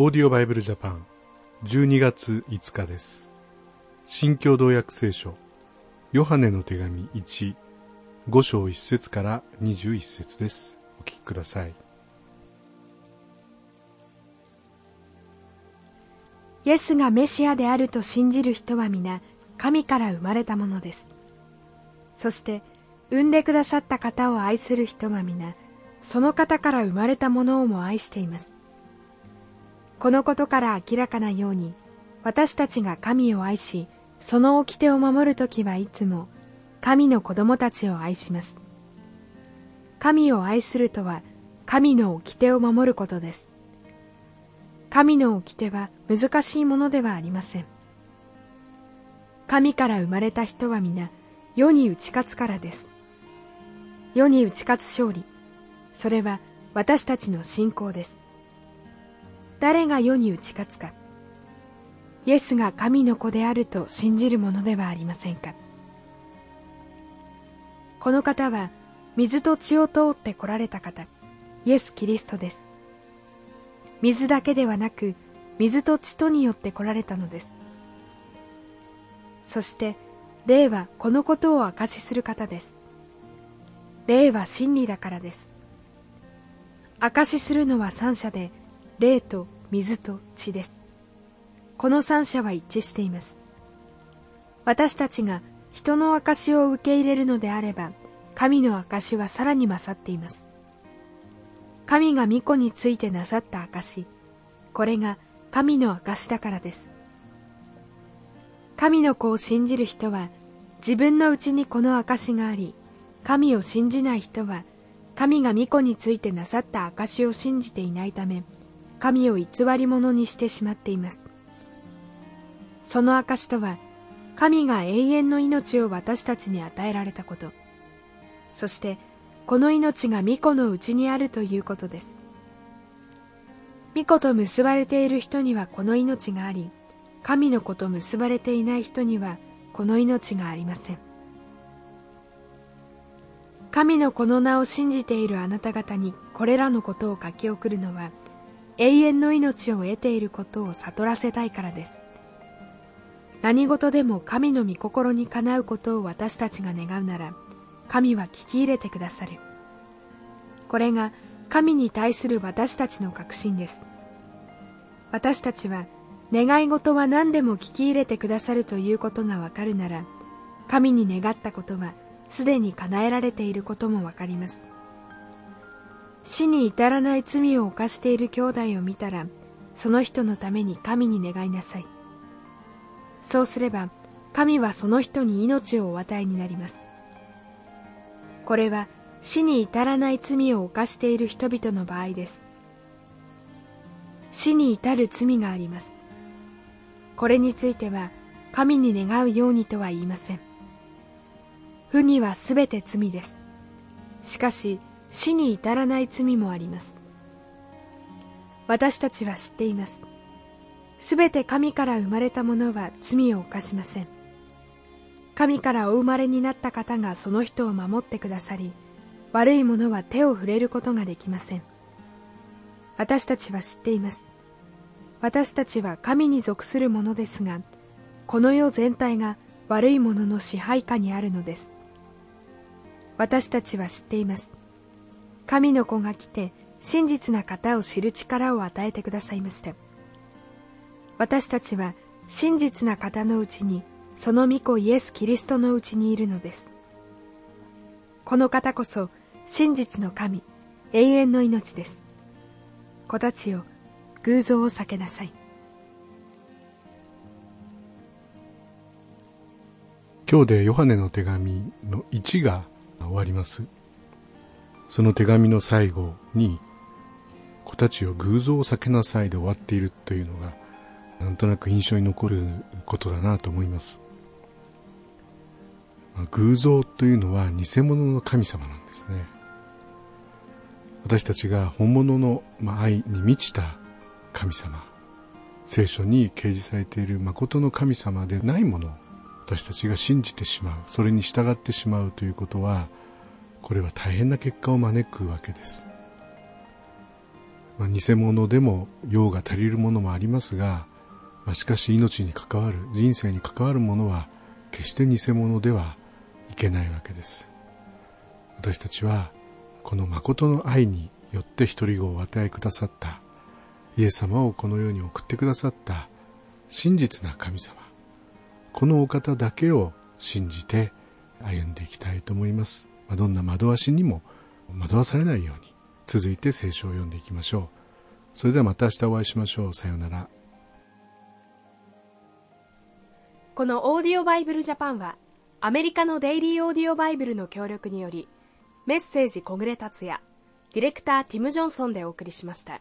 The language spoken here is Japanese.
オーディオバイブルジャパン12月5日です。新共同訳聖書ヨハネの手紙15章1節から21節です。お聞きください。イエスがメシアであると信じる人は皆神から生まれたものです。そして産んでくださった方を愛する人は皆その方から生まれたものをも愛しています。このことから明らかなように私たちが神を愛しその掟を守るときはいつも神の子供たちを愛します。神を愛するとは神の掟を守ることです。神の掟は難しいものではありません。神から生まれた人は皆世に打ち勝つからです。世に打ち勝つ勝利。それは私たちの信仰です。誰が世に打ち勝つか。イエスが神の子であると信じるものではありませんか。この方は水と血を通って来られた方。イエス・キリストです。水だけではなく水と血とによって来られたのです。そして霊はこのことを証しする方です。霊は真理だからです。証しするのは三者で霊と水と血です。この三者は一致しています。私たちが人の証を受け入れるのであれば神の証はさらに勝っています。神が御子についてなさった証これが神の証だからです。神の子を信じる人は自分のうちにこの証があり神を信じない人は神が御子についてなさった証を信じていないため神を偽り者にしてしまっています。その証とは神が永遠の命を私たちに与えられたこと。そしてこの命が御子のうちにあるということです。御子と結ばれている人にはこの命があり神の子と結ばれていない人にはこの命がありません。神のこの名を信じているあなた方にこれらのことを書き送るのは永遠の命を得ていることを悟らせたいからです。何事でも神の御心にかなうことを私たちが願うなら神は聞き入れてくださる。これが神に対する私たちの確信です。私たちは願い事は何でも聞き入れてくださるということがわかるなら神に願ったことはすでに叶えられていることもわかります。死に至らない罪を犯している兄弟を見たらその人のために神に願いなさい。そうすれば神はその人に命をお与えになります。これは死に至らない罪を犯している人々の場合です。死に至る罪があります。これについては神に願うようにとは言いません。不義はすべて罪です。しかし死に至らない罪もあります。私たちは知っています。すべて神から生まれた者は罪を犯しません。神からお生まれになった方がその人を守ってくださり悪い者は手を触れることができません。私たちは知っています。私たちは神に属するものですがこの世全体が悪い者の支配下にあるのです。私たちは知っています。神の子が来て真実な方を知る力を与えてくださいました私たちは真実な方のうちにその御子イエス・キリストのうちにいるのです。この方こそ真実の神永遠の命です。子たちよ偶像を避けなさい。今日でヨハネの手紙の1が終わります。その手紙の最後に子たちを偶像を避けなさいで終わっているというのがなんとなく印象に残ることだなと思います、まあ、偶像というのは偽物の神様なんですね。私たちが本物の愛に満ちた神様聖書に掲示されている誠の神様でないものを私たちが信じてしまうそれに従ってしまうということはこれは大変な結果を招くわけです。まあ、偽物でも用が足りるものもありますが、まあ、しかし命に関わる人生に関わるものは決して偽物ではいけないわけです。私たちはこの誠の愛によって一人子をお与えくださったイエス様をこの世に送ってくださった真実な神様このお方だけを信じて歩んでいきたいと思います、どんな惑わしにも惑わされないように続いて聖書を読んでいきましょう。それではまた明日お会いしましょう。さようなら。このオーディオバイブルジャパンはアメリカのデイリーオーディオバイブルの協力によりメッセージ小暮達也ディレクターティム・ジョンソンでお送りしました。